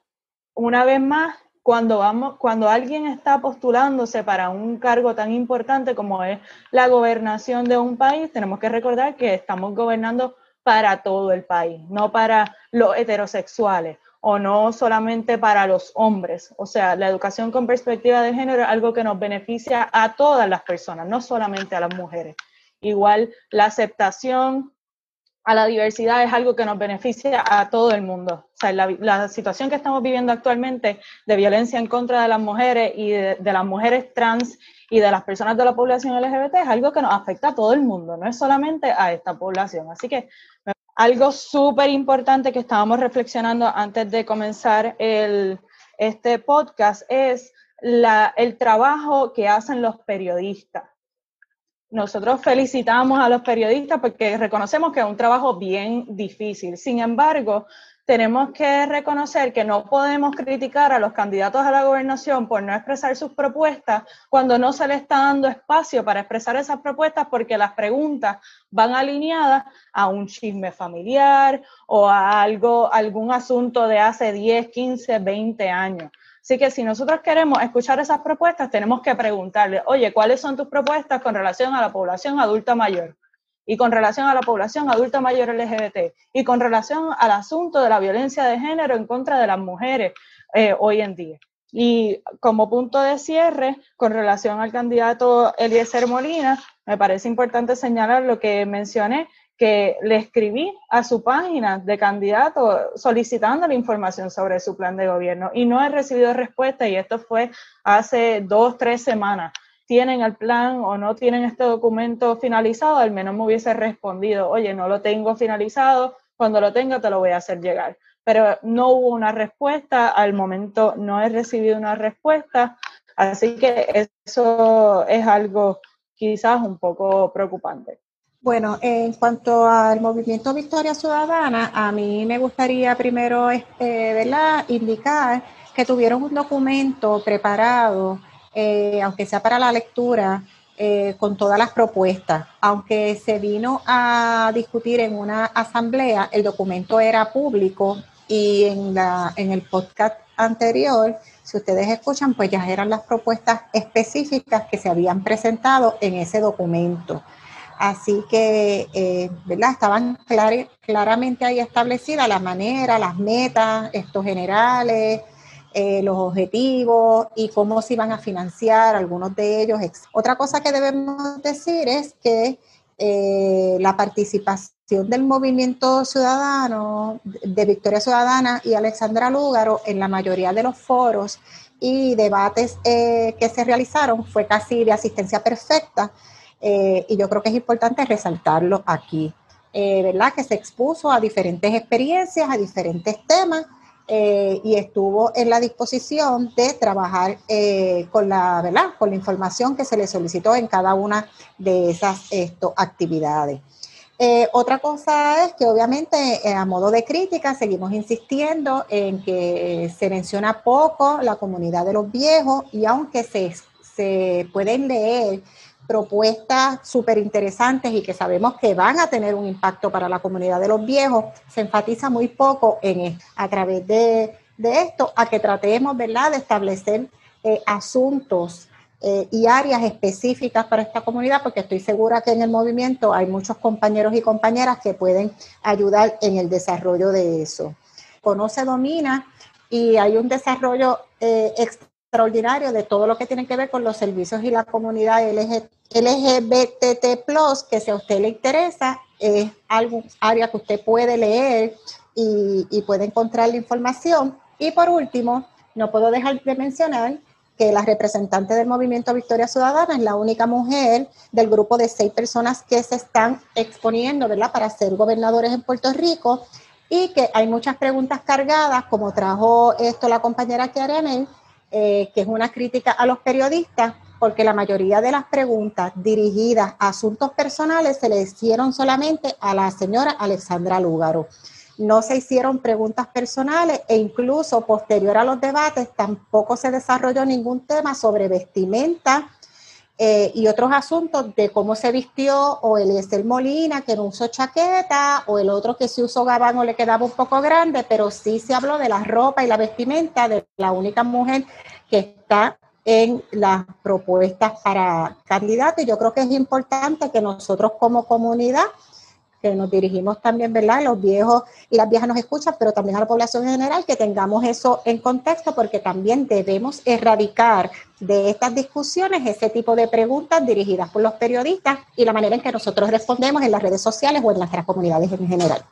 C: una vez más, cuando, vamos, cuando alguien está postulándose para un cargo tan importante como es la gobernación de un país, tenemos que recordar que estamos gobernando para todo el país, no para los heterosexuales o no solamente para los hombres. O sea, la educación con perspectiva de género es algo que nos beneficia a todas las personas, no solamente a las mujeres. Igual la aceptación a la diversidad es algo que nos beneficia a todo el mundo. O sea, la, situación que estamos viviendo actualmente de violencia en contra de las mujeres y de, las mujeres trans y de las personas de la población LGBT es algo que nos afecta a todo el mundo, no es solamente a esta población. Así que algo súper importante que estábamos reflexionando antes de comenzar este podcast es el trabajo que hacen los periodistas nosotros felicitamos a los periodistas porque reconocemos que es un trabajo bien difícil. Sin embargo, tenemos que reconocer que no podemos criticar a los candidatos a la gobernación por no expresar sus propuestas cuando no se les está dando espacio para expresar esas propuestas porque las preguntas van alineadas a un chisme familiar o a algo, algún asunto de hace 10, 15, 20 años. Así que si nosotros queremos escuchar esas propuestas, tenemos que preguntarle, oye, ¿cuáles son tus propuestas con relación a la población adulta mayor? Y con relación a la población adulta mayor LGBT. Y con relación al asunto de la violencia de género en contra de las mujeres eh, hoy en día. Y como punto de cierre, con relación al candidato Eliezer Molina, me parece importante señalar lo que mencioné, que le escribí a su página de candidato solicitando la información sobre su plan de gobierno y no he recibido respuesta y esto fue hace dos, tres semanas. ¿Tienen el plan o no tienen este documento finalizado? Al menos me hubiese respondido, oye, no lo tengo finalizado, cuando lo tenga te lo voy a hacer llegar. Pero no hubo una respuesta, al momento no he recibido una respuesta, así que eso es algo quizás un poco preocupante.
F: Bueno, en cuanto al movimiento Victoria Ciudadana, a mí me gustaría primero este, indicar que tuvieron un documento preparado, eh, aunque sea para la lectura, eh, con todas las propuestas. Aunque se vino a discutir en una asamblea, el documento era público y en, la, en el podcast anterior, si ustedes escuchan, pues ya eran las propuestas específicas que se habían presentado en ese documento. Así que, eh, ¿verdad? Estaban claramente ahí establecidas la manera, las metas, estos generales, eh, los objetivos y cómo se iban a financiar algunos de ellos. Otra cosa que debemos decir es que eh, la participación del movimiento ciudadano, de Victoria Ciudadana y Alexandra Lúgaro en la mayoría de los foros y debates que se realizaron fue casi de asistencia perfecta y yo creo que es importante resaltarlo aquí, ¿verdad? Que se expuso a diferentes experiencias, a diferentes temas eh, y estuvo en la disposición de trabajar eh, con, la, ¿verdad? con la información que se le solicitó en cada una de esas actividades. Eh, otra cosa es que obviamente a modo de crítica seguimos insistiendo en que se menciona poco la comunidad de los viejos y aunque se, se pueden leer propuestas súper interesantes y que sabemos que van a tener un impacto para la comunidad de los viejos, se enfatiza muy poco en a través de, esto, a que tratemos, ¿verdad?, de establecer eh, asuntos eh, y áreas específicas para esta comunidad, porque estoy segura que en el movimiento hay muchos compañeros y compañeras que pueden ayudar en el desarrollo de eso. Conoce, domina y hay un desarrollo eh, extraordinario de todo lo que tiene que ver con los servicios y la comunidad LGBT que si a usted le interesa, es algo, área que usted puede leer y, y puede encontrar la información. Y por último, no puedo dejar de mencionar que la representante del movimiento Victoria Ciudadana es la única mujer del grupo de seis personas que se están exponiendo, ¿verdad?, para ser gobernadores en Puerto Rico y que hay muchas preguntas cargadas, como trajo esto la compañera Kiaremel, eh, que es una crítica a los periodistas, porque la mayoría de las preguntas dirigidas a asuntos personales se le hicieron solamente a la señora Alexandra Lúgaro. No se hicieron preguntas personales e incluso posterior a los debates tampoco se desarrolló ningún tema sobre vestimenta eh, y otros asuntos de cómo se vistió o el Eliezer Molina que no usó chaqueta o el otro que sí usó gabán o le quedaba un poco grande, pero sí se habló de la ropa y la vestimenta de la única mujer que está en las propuestas para candidato. Y yo creo que es importante que nosotros como comunidad que nos dirigimos también, ¿verdad? Los viejos y las viejas nos escuchan, pero también a la población en general, que tengamos eso en contexto, porque también debemos erradicar de estas discusiones ese tipo de preguntas dirigidas por los periodistas y la manera en que nosotros respondemos en las redes sociales o en nuestras comunidades en general.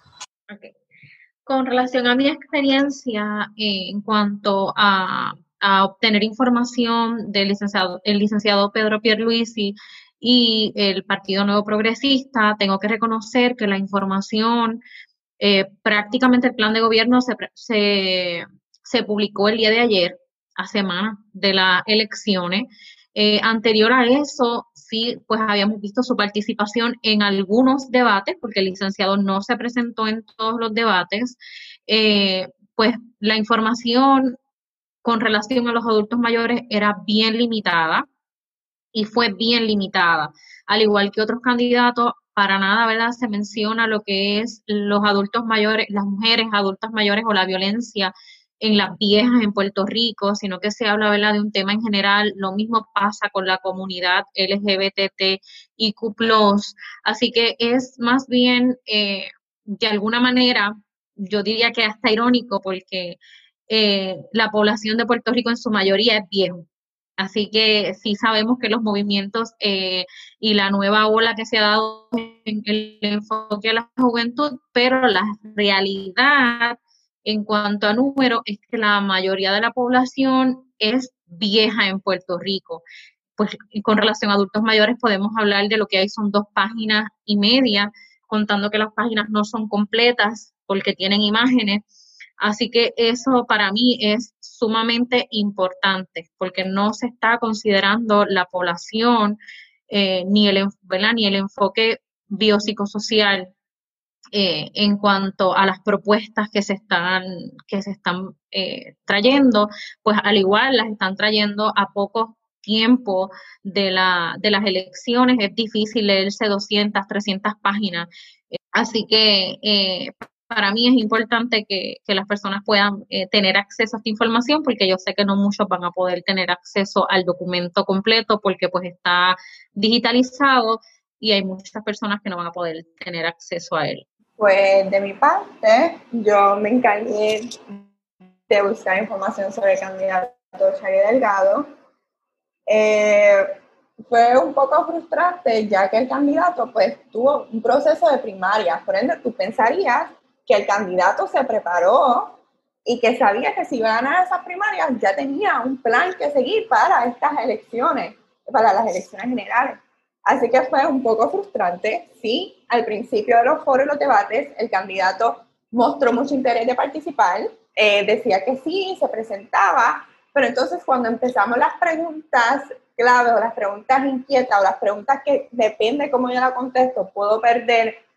E: Con relación a mi experiencia en cuanto a, obtener información del licenciado, el licenciado Pedro Pierluisi y el Partido Nuevo Progresista, tengo que reconocer que la información, eh, prácticamente el plan de gobierno se, se, publicó el día de ayer, a semana de las elecciones. Eh, anterior a eso, sí, pues habíamos visto su participación en algunos debates, porque el licenciado no se presentó en todos los debates. Eh, pues la información con relación a los adultos mayores era bien limitada y fue bien limitada. Al igual que otros candidatos, para nada, ¿verdad? Se menciona lo que es los adultos mayores, las mujeres adultas mayores o la violencia en las viejas en Puerto Rico, sino que se habla, ¿verdad? De un tema en general. Lo mismo pasa con la comunidad LGBTIQ+. Así que es más bien, eh, de alguna manera, yo diría que hasta irónico, porque eh, la población de Puerto Rico en su mayoría es viejo. Así que sí sabemos que los movimientos eh, y la nueva ola que se ha dado en el enfoque a la juventud, pero la realidad en cuanto a número es que la mayoría de la población es vieja en Puerto Rico. Pues con relación a adultos mayores podemos hablar de lo que hay son dos páginas y media, contando que las páginas no son completas porque tienen imágenes Así que eso para mí es sumamente importante porque no se está considerando la población eh, ni, el, ni el enfoque biopsicosocial eh, en cuanto a las propuestas que se están, que se están eh, trayendo, pues al igual las están trayendo a poco tiempo de, la, de las elecciones. Es difícil leerse 200, 300 páginas. Así que para mí es importante que, las personas puedan eh, tener acceso a esta información porque yo sé que no muchos van a poder tener acceso al documento completo porque pues está digitalizado, y hay muchas personas que no van a poder tener acceso a él.
D: Pues de mi parte, yo me encargué de buscar información sobre el candidato Chagui Delgado. Eh, fue un poco frustrante ya que el candidato pues tuvo un proceso de primaria, por ende tú pensarías que el candidato se preparó y que sabía que si iba a esas primarias ya tenía un plan que seguir para estas elecciones, para las elecciones generales. Así que fue un poco frustrante. Sí, al principio de los foros los debates, el candidato mostró mucho interés de participar, eh, decía que sí, se presentaba, pero entonces cuando empezamos las preguntas claves o las preguntas inquietas o las preguntas que depende cómo yo la contesto, puedo perder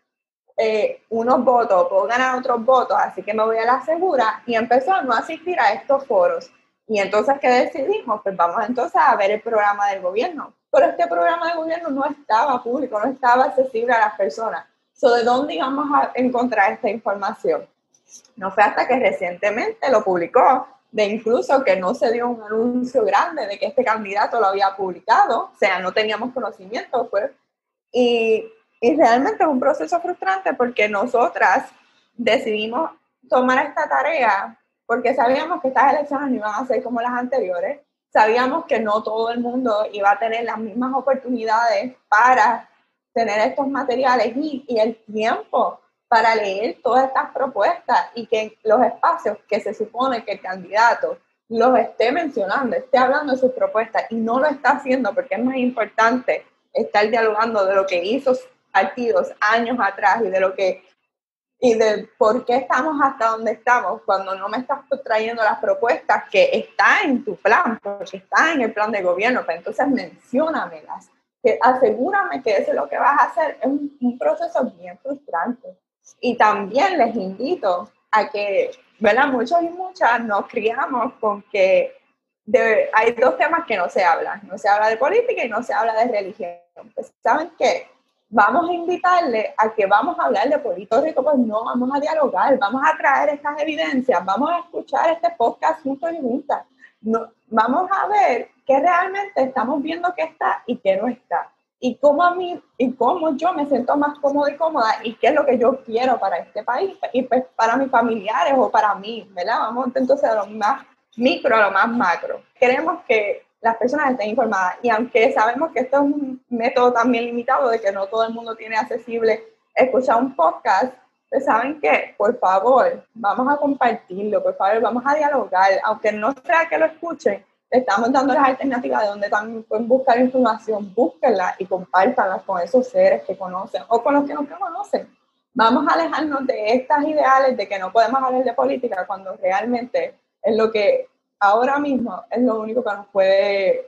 D: eh, unos votos, puedo ganar otros votos, así que me voy a la segura y empezó a no asistir a estos foros. Y entonces, ¿qué decidimos? Pues vamos entonces a ver el programa del gobierno pero este programa de gobierno no estaba público, no estaba accesible a las personas. So, ¿De dónde íbamos a encontrar esta información? No fue hasta que recientemente lo publicó, de incluso que no se dio un anuncio grande de que este candidato lo había publicado, o sea, no teníamos conocimiento, pues. Y, y realmente es un proceso frustrante porque nosotras decidimos tomar esta tarea porque sabíamos que estas elecciones no iban a ser como las anteriores, sabíamos que no todo el mundo iba a tener las mismas oportunidades para tener estos materiales y, el tiempo para leer todas estas propuestas y que los espacios que se supone que el candidato los esté mencionando, esté hablando de sus propuestas y no lo está haciendo porque es más importante estar dialogando de lo que hizo partidos años atrás y de lo que y de por qué estamos hasta donde estamos cuando no me estás trayendo las propuestas que están en tu plan, porque están en el plan de gobierno, pues entonces menciónamelas, que asegúrame que eso es lo que vas a hacer. Es un, proceso bien frustrante. Y también les invito a que, ¿verdad? Muchos y muchas nos criamos con que hay dos temas que no se hablan. No se habla de política y no se habla de religión. Pues, ¿Saben qué? Vamos a invitarle a que vamos a hablar de Puerto Rico, pues no, vamos a dialogar, vamos a traer estas evidencias, vamos a escuchar este podcast juntos y juntas. No, vamos a ver qué realmente estamos viendo que está y qué no está. Y cómo a mí, y cómo yo me siento más cómoda y cómoda y qué es lo que yo quiero para este país y pues para mis familiares o para mí, ¿verdad? Vamos entonces de lo más micro a lo más macro. Queremos que las personas estén informadas. Y aunque sabemos que esto es un método también limitado, de que no todo el mundo tiene accesible escuchar un podcast, pues saben que, por favor, vamos a compartirlo, por favor, vamos a dialogar, aunque no sea que lo escuchen, estamos dando las alternativas de donde también pueden buscar información, búsquenla y compártanla con esos seres que conocen o con los que no conocen. Vamos a alejarnos de estas ideales de que no podemos hablar de política cuando realmente es lo que ahora mismo es lo único que nos puede,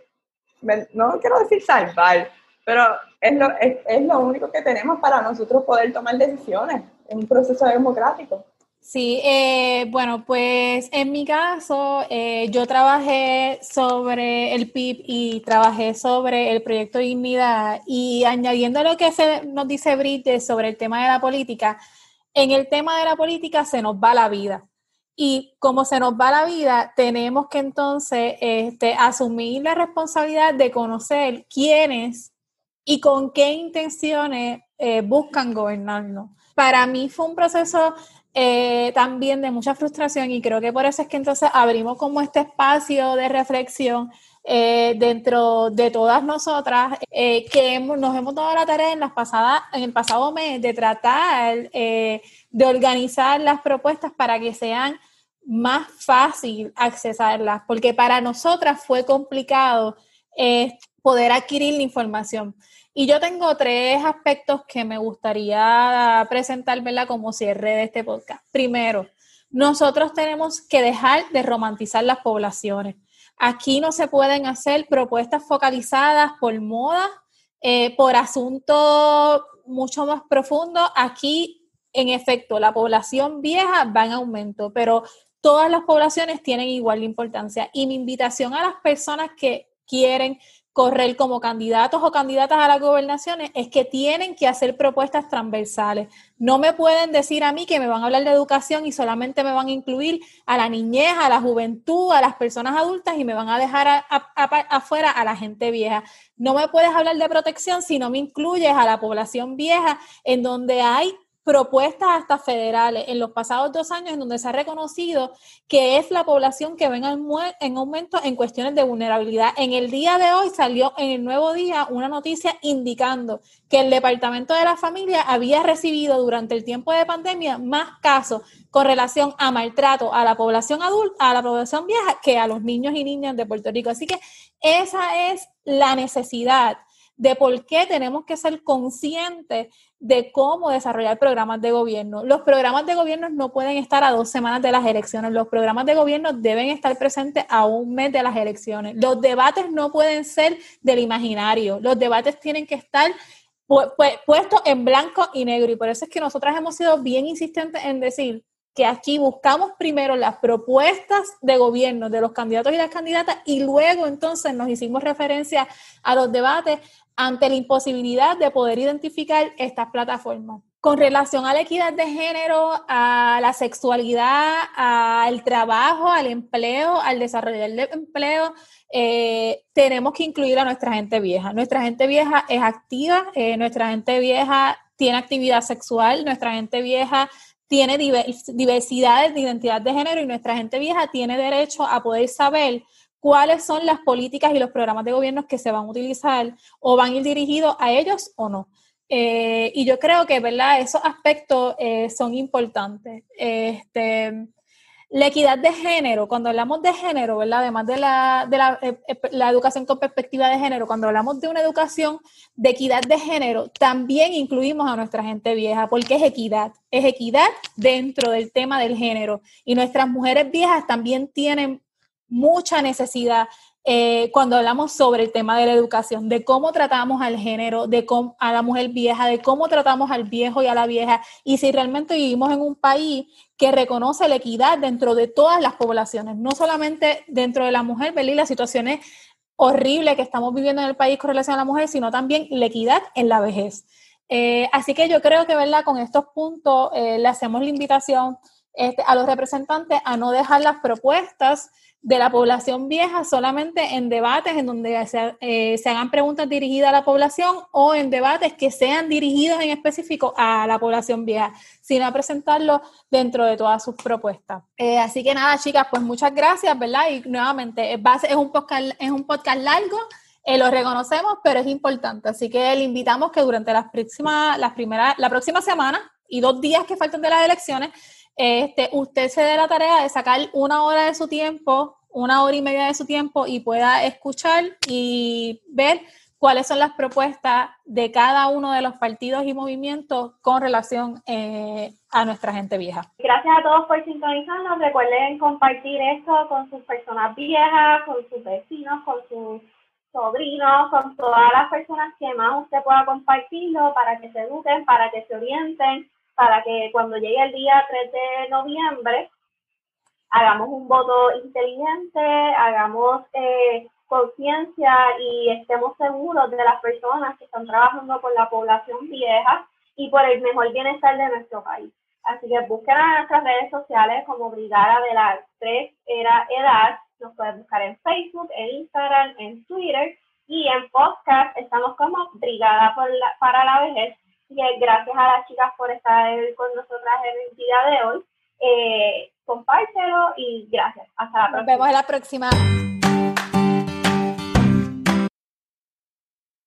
D: no quiero decir salvar, pero es lo, es, lo único que tenemos para nosotros poder tomar decisiones en un proceso democrático.
B: Sí, eh, bueno, pues en mi caso, eh, yo trabajé sobre el PIB y trabajé sobre el proyecto Dignidad y añadiendo lo que se, nos dice Britte sobre el tema de la política, en el tema de la política se nos va la vida. Y como se nos va la vida, tenemos que entonces este, asumir la responsabilidad de conocer quiénes y con qué intenciones eh, buscan gobernarnos. Para mí fue un proceso eh, también de mucha frustración y creo que por eso es que entonces abrimos como este espacio de reflexión eh, dentro de todas nosotras que nos hemos dado la tarea en, las pasadas, en el pasado mes de tratar de organizar las propuestas para que sean más fácil accesarlas, porque para nosotras fue complicado eh, poder adquirir la información. Y yo tengo tres aspectos que me gustaría presentar, como cierre de este podcast. Primero, nosotros tenemos que dejar de romantizar las poblaciones. Aquí no se pueden hacer propuestas focalizadas por moda, eh, por asuntos mucho más profundos. Aquí, en efecto, la población vieja va en aumento, pero todas las poblaciones tienen igual importancia. Y mi invitación a las personas que quieren correr como candidatos o candidatas a las gobernaciones es que tienen que hacer propuestas transversales. No me pueden decir a mí que me van a hablar de educación y solamente me van a incluir a la niñez, a la juventud, a las personas adultas y me van a dejar afuera a la gente vieja. No me puedes hablar de protección si no me incluyes a la población vieja, en donde hay propuestas hasta federales en los pasados dos años en donde se ha reconocido que es la población que ven en aumento en cuestiones de vulnerabilidad. En el día de hoy salió en el nuevo día una noticia indicando que el Departamento de la Familia había recibido durante el tiempo de pandemia más casos con relación a maltrato a la población adulta, a la población vieja, que a los niños y niñas de Puerto Rico. Así que esa es la necesidad de por qué tenemos que ser conscientes de cómo desarrollar programas de gobierno. Los programas de gobierno no pueden estar a dos semanas de las elecciones, los programas de gobierno deben estar presentes a un mes de las elecciones. Los debates no pueden ser del imaginario, los debates tienen que estar puestos en blanco y negro y por eso es que nosotras hemos sido bien insistentes en decir que aquí buscamos primero las propuestas de gobierno de los candidatos y las candidatas y luego entonces nos hicimos referencia a los debates ante la imposibilidad de poder identificar estas plataformas. Con relación a la equidad de género, a la sexualidad, al trabajo, al empleo, al desarrollo del empleo, eh, tenemos que incluir a nuestra gente vieja. Nuestra gente vieja es activa, eh, nuestra gente vieja tiene actividad sexual, nuestra gente vieja tiene diversidades de identidad de género y nuestra gente vieja tiene derecho a poder saber cuáles son las políticas y los programas de gobierno que se van a utilizar o van a ir dirigidos a ellos o no. Eh, y yo creo que, ¿verdad? Esos aspectos eh, son importantes. Este, la equidad de género, cuando hablamos de género, ¿verdad? Además de, la, de eh, la, educación con perspectiva de género, cuando hablamos de una educación de equidad de género, también incluimos a nuestra gente vieja, porque es equidad, es equidad dentro del tema del género. Y nuestras mujeres viejas también tienen mucha necesidad eh, cuando hablamos sobre el tema de la educación, de cómo tratamos al género, de cómo, a la mujer vieja, de cómo tratamos al viejo y a la vieja, y si realmente vivimos en un país que reconoce la equidad dentro de todas las poblaciones, no solamente dentro de la mujer, ¿verdad? Y las situaciones horribles que estamos viviendo en el país con relación a la mujer, sino también la equidad en la vejez. Eh, así que yo creo que, ¿verdad? Con estos puntos eh, le hacemos la invitación este, a los representantes a no dejar las propuestas de la población vieja solamente en debates en donde eh, se, hagan preguntas dirigidas a la población o en debates que sean dirigidos en específico a la población vieja, sino a presentarlo dentro de todas sus propuestas. Eh, así que nada, chicas, pues muchas gracias, ¿verdad? Y nuevamente, es, un, podcast, es un podcast largo. Eh, lo reconocemos, pero es importante. Así que le invitamos que durante las próximas, las primeras, la próxima semana y dos días que faltan de las elecciones, este, usted se dé la tarea de sacar una hora de su tiempo, una hora y media de su tiempo y pueda escuchar y ver cuáles son las propuestas de cada uno de los partidos y movimientos con relación eh, a nuestra gente vieja.
A: Gracias a todos por sintonizarnos. Recuerden compartir esto con sus personas viejas, con sus vecinos, con sus sobrinos, con todas las personas que más usted pueda compartirlo para que se eduquen, para que se orienten para que cuando llegue el día 3 de noviembre hagamos un voto inteligente, hagamos eh, conciencia y estemos seguros de las personas que están trabajando con la población vieja y por el mejor bienestar de nuestro país. Así que busquen a nuestras redes sociales como Brigada de la 3 Era Edad. Nos pueden buscar en Facebook, en Instagram, en Twitter y en podcast estamos como Brigada para la Vejez y gracias a las chicas por estar con nosotras en el día de hoy. Eh, compártelo y gracias. Hasta la próxima.
B: Nos vemos en la próxima.